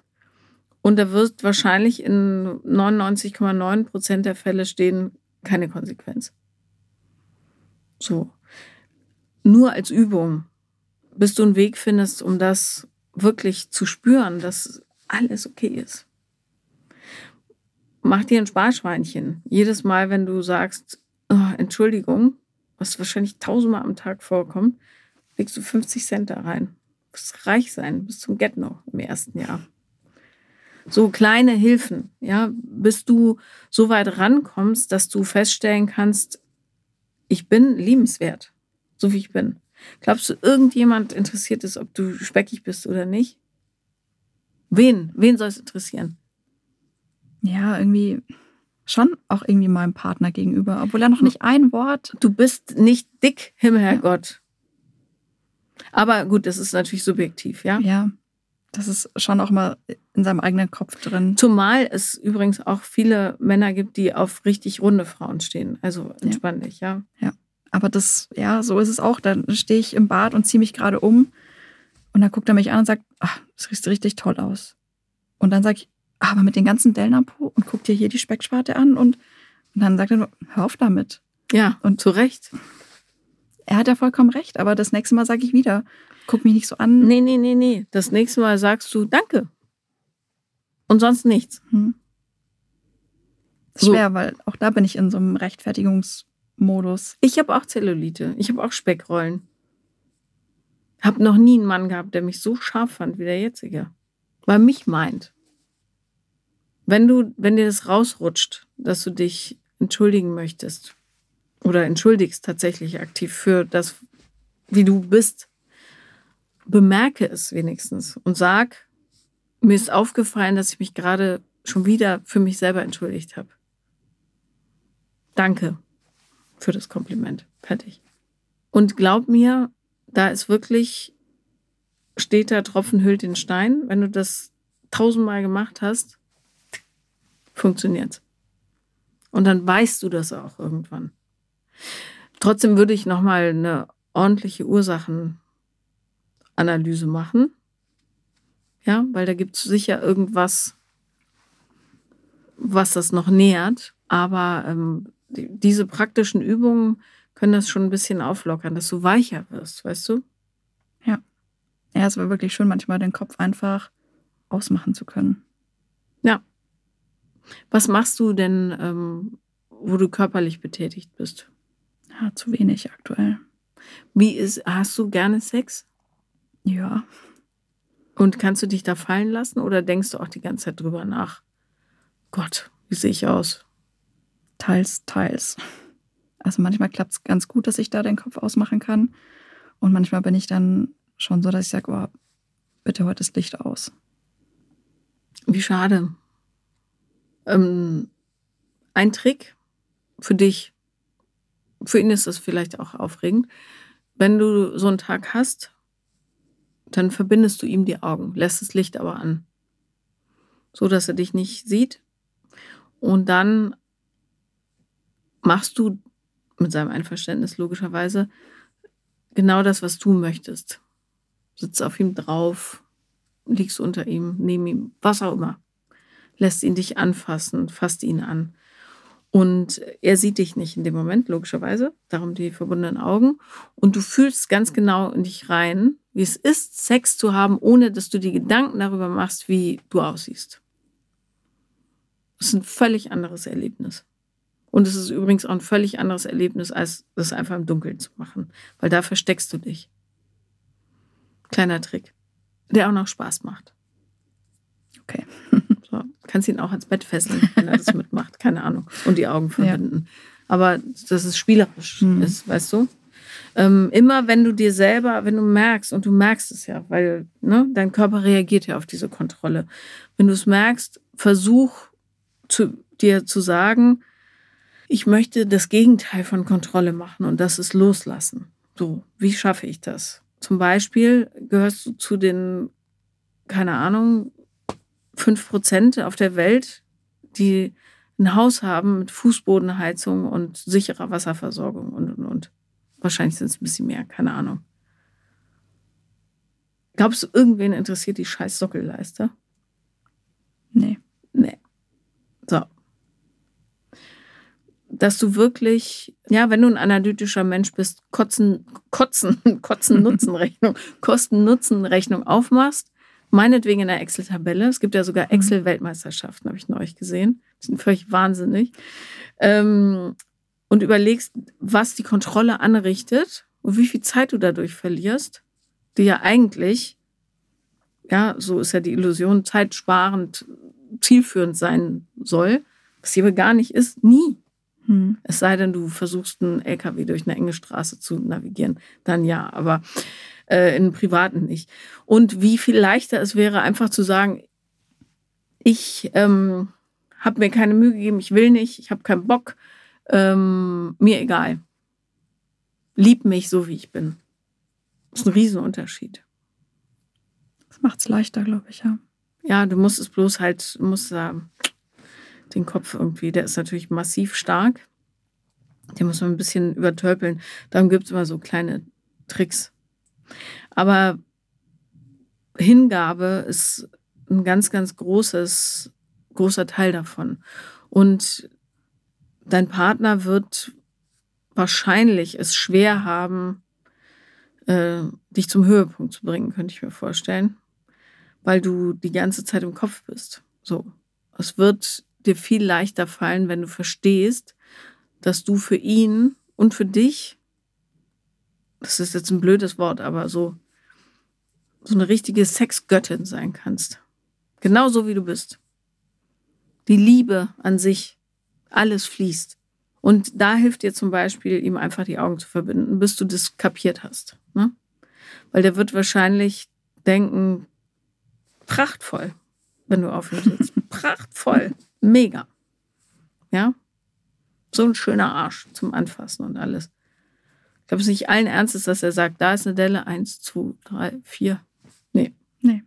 Und da wird wahrscheinlich in 99,9 Prozent der Fälle stehen, keine Konsequenz. So. Nur als Übung, bis du einen Weg findest, um das wirklich zu spüren, dass alles okay ist. Mach dir ein Sparschweinchen. Jedes Mal, wenn du sagst, oh, Entschuldigung, was wahrscheinlich tausendmal am Tag vorkommt, legst du 50 Cent da rein. Du wirst reich sein bis zum Get noch im ersten Jahr. So kleine Hilfen, ja, bis du so weit rankommst, dass du feststellen kannst, ich bin liebenswert, so wie ich bin. Glaubst du, irgendjemand interessiert es, ob du speckig bist oder nicht? Wen? Wen soll es interessieren? Ja, irgendwie schon auch irgendwie meinem Partner gegenüber, obwohl er noch nicht ein Wort. Du bist nicht dick, Himmelherrgott. Ja. Aber gut, das ist natürlich subjektiv, ja? Ja. Das ist schon auch mal in seinem eigenen Kopf drin. Zumal es übrigens auch viele Männer gibt, die auf richtig runde Frauen stehen. Also entspann ja. dich, ja. Ja. Aber das, ja, so ist es auch. Dann stehe ich im Bad und ziehe mich gerade um. Und dann guckt er mich an und sagt, ach, das riecht richtig toll aus. Und dann sage ich, aber mit den ganzen Dellen am Po und guck dir hier die Specksparte an und, und dann sagt er nur, hör auf damit. Ja, und zu Recht. Er hat ja vollkommen recht, aber das nächste Mal sage ich wieder, guck mich nicht so an. Nee, nee, nee, nee. Das nächste Mal sagst du Danke. Und sonst nichts. Hm. Schwer, so. weil auch da bin ich in so einem Rechtfertigungsmodus. Ich habe auch Zellulite. Ich habe auch Speckrollen. Hab noch nie einen Mann gehabt, der mich so scharf fand wie der jetzige. Weil mich meint. Wenn du, wenn dir das rausrutscht, dass du dich entschuldigen möchtest oder entschuldigst tatsächlich aktiv für das, wie du bist, bemerke es wenigstens und sag, mir ist aufgefallen, dass ich mich gerade schon wieder für mich selber entschuldigt habe. Danke für das Kompliment. Fertig. Und glaub mir, da ist wirklich, steht da Tropfen hüllt den Stein. Wenn du das tausendmal gemacht hast, funktioniert. Und dann weißt du das auch irgendwann. Trotzdem würde ich nochmal eine ordentliche Ursachenanalyse Analyse machen. Ja, weil da gibt es sicher irgendwas, was das noch nähert. Aber ähm, diese praktischen Übungen können das schon ein bisschen auflockern, dass du weicher wirst, weißt du? Ja. Ja, es war wirklich schön, manchmal den Kopf einfach ausmachen zu können. Ja. Was machst du denn, ähm, wo du körperlich betätigt bist? Ja, zu wenig aktuell. Wie ist, hast du gerne Sex? Ja. Und kannst du dich da fallen lassen oder denkst du auch die ganze Zeit drüber nach? Gott, wie sehe ich aus? Teils, teils. Also manchmal klappt es ganz gut, dass ich da den Kopf ausmachen kann. Und manchmal bin ich dann schon so, dass ich sage, oh, bitte heute das Licht aus. Wie schade. Ähm, ein Trick für dich, für ihn ist das vielleicht auch aufregend. Wenn du so einen Tag hast, dann verbindest du ihm die Augen, lässt das Licht aber an, so dass er dich nicht sieht. Und dann machst du mit seinem Einverständnis logischerweise genau das, was du möchtest. Sitzt auf ihm drauf, liegst unter ihm, neben ihm, was auch immer. Lässt ihn dich anfassen, fasst ihn an. Und er sieht dich nicht in dem Moment, logischerweise, darum die verbundenen Augen. Und du fühlst ganz genau in dich rein, wie es ist, Sex zu haben, ohne dass du dir Gedanken darüber machst, wie du aussiehst. Das ist ein völlig anderes Erlebnis. Und es ist übrigens auch ein völlig anderes Erlebnis, als das einfach im Dunkeln zu machen, weil da versteckst du dich. Kleiner Trick, der auch noch Spaß macht. Okay. [LAUGHS] So, kannst ihn auch ans Bett fesseln, wenn er das [LAUGHS] mitmacht, keine Ahnung, und die Augen verbinden. Ja. Aber dass es spielerisch mhm. ist, weißt du? Ähm, immer wenn du dir selber, wenn du merkst, und du merkst es ja, weil ne, dein Körper reagiert ja auf diese Kontrolle. Wenn du es merkst, versuch zu, dir zu sagen, ich möchte das Gegenteil von Kontrolle machen und das ist loslassen. So, wie schaffe ich das? Zum Beispiel gehörst du zu den, keine Ahnung, fünf Prozent auf der Welt, die ein Haus haben mit Fußbodenheizung und sicherer Wasserversorgung und, und, und. Wahrscheinlich sind es ein bisschen mehr, keine Ahnung. Glaubst du, irgendwen interessiert die scheiß Sockelleiste? Nee. So. Dass du wirklich, ja, wenn du ein analytischer Mensch bist, Kotzen, Kotzen, [LAUGHS] Kotzen-Nutzenrechnung, [LAUGHS] Kosten-Nutzen-Rechnung aufmachst meinetwegen in der Excel-Tabelle. Es gibt ja sogar mhm. Excel-Weltmeisterschaften, habe ich neulich gesehen. Die sind völlig wahnsinnig. Ähm, und überlegst, was die Kontrolle anrichtet und wie viel Zeit du dadurch verlierst, die ja eigentlich, ja, so ist ja die Illusion, zeitsparend, zielführend sein soll, was sie aber gar nicht ist, nie. Hm. Es sei denn, du versuchst, einen LKW durch eine enge Straße zu navigieren, dann ja. Aber äh, in privaten nicht. Und wie viel leichter es wäre, einfach zu sagen, ich ähm, habe mir keine Mühe gegeben, ich will nicht, ich habe keinen Bock, ähm, mir egal. Lieb mich so, wie ich bin. Das ist ein Riesenunterschied. Das macht es leichter, glaube ich, ja. Ja, du musst es bloß halt, musst da den Kopf irgendwie, der ist natürlich massiv stark. Den muss man ein bisschen übertölpeln. Darum gibt es immer so kleine Tricks. Aber Hingabe ist ein ganz, ganz großes, großer Teil davon. Und dein Partner wird wahrscheinlich es schwer haben, äh, dich zum Höhepunkt zu bringen, könnte ich mir vorstellen, weil du die ganze Zeit im Kopf bist. So. Es wird dir viel leichter fallen, wenn du verstehst, dass du für ihn und für dich das ist jetzt ein blödes Wort, aber so, so eine richtige Sexgöttin sein kannst. Genauso wie du bist. Die Liebe an sich, alles fließt. Und da hilft dir zum Beispiel, ihm einfach die Augen zu verbinden, bis du das kapiert hast. Ne? Weil der wird wahrscheinlich denken, prachtvoll, wenn du auf ihn sitzt. [LAUGHS] prachtvoll. Mega. Ja? So ein schöner Arsch zum Anfassen und alles. Ich glaube, es ist nicht allen Ernstes, dass er sagt, da ist eine Delle, eins, zwei, drei, vier. Nee. Nee.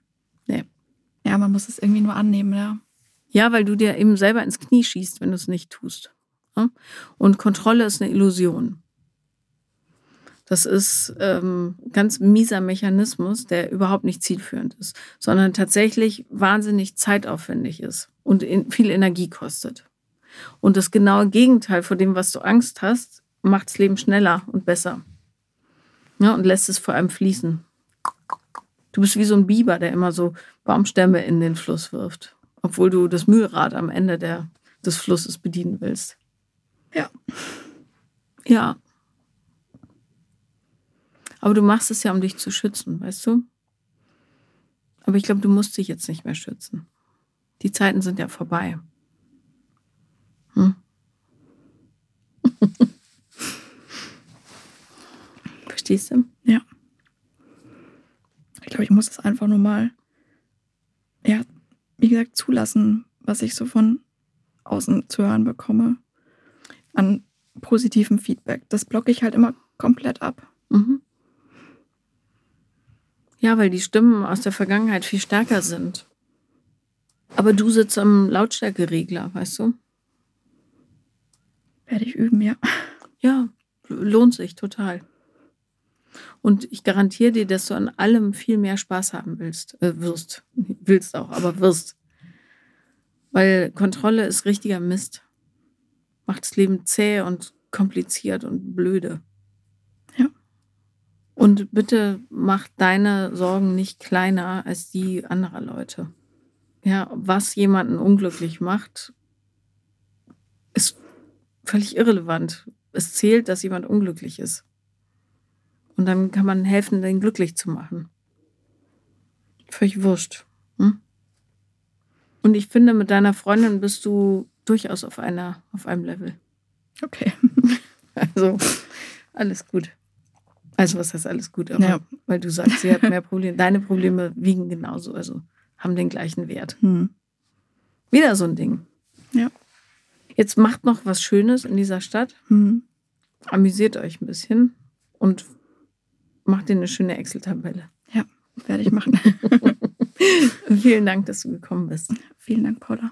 Nee. Ja, man muss es irgendwie nur annehmen, ja. Ja, weil du dir eben selber ins Knie schießt, wenn du es nicht tust. Und Kontrolle ist eine Illusion. Das ist ähm, ganz mieser Mechanismus, der überhaupt nicht zielführend ist, sondern tatsächlich wahnsinnig zeitaufwendig ist und viel Energie kostet. Und das genaue Gegenteil von dem, was du Angst hast, macht das Leben schneller und besser. Ja, und lässt es vor allem fließen. Du bist wie so ein Biber, der immer so Baumstämme in den Fluss wirft, obwohl du das Mühlrad am Ende der, des Flusses bedienen willst. Ja. Ja. Aber du machst es ja, um dich zu schützen, weißt du? Aber ich glaube, du musst dich jetzt nicht mehr schützen. Die Zeiten sind ja vorbei. Hm? [LAUGHS] Verstehst du? Ja. Ich glaube, ich muss das einfach nur mal, ja, wie gesagt, zulassen, was ich so von außen zu hören bekomme. An positivem Feedback. Das blocke ich halt immer komplett ab. Mhm. Ja, weil die Stimmen aus der Vergangenheit viel stärker sind. Aber du sitzt am Lautstärkeregler, weißt du? Werde ich üben, ja. Ja, lohnt sich total. Und ich garantiere dir, dass du an allem viel mehr Spaß haben willst. Äh, wirst. Willst auch, aber wirst. Weil Kontrolle ist richtiger Mist. Macht das Leben zäh und kompliziert und blöde. Und bitte mach deine Sorgen nicht kleiner als die anderer Leute. Ja, was jemanden unglücklich macht, ist völlig irrelevant. Es zählt, dass jemand unglücklich ist. Und dann kann man helfen, den glücklich zu machen. Völlig wurscht. Hm? Und ich finde, mit deiner Freundin bist du durchaus auf einer, auf einem Level. Okay. [LAUGHS] Also, alles gut. Also was heißt alles gut? Aber, ja. Weil du sagst, sie hat mehr Probleme. Deine Probleme wiegen genauso, also haben den gleichen Wert. Hm. Wieder so ein Ding. Ja. Jetzt macht noch was Schönes in dieser Stadt. Hm. Amüsiert euch ein bisschen und macht dir eine schöne Excel-Tabelle. Ja, werde ich machen. [LAUGHS] Vielen Dank, dass du gekommen bist. Vielen Dank, Paula.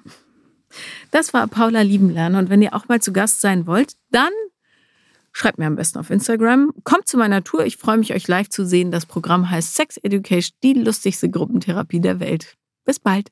Das war Paula Liebenlerner. Und wenn ihr auch mal zu Gast sein wollt, dann Schreibt mir am besten auf Instagram. Kommt zu meiner Tour. Ich freue mich, euch live zu sehen. Das Programm heißt Sex Education, die lustigste Gruppentherapie der Welt. Bis bald.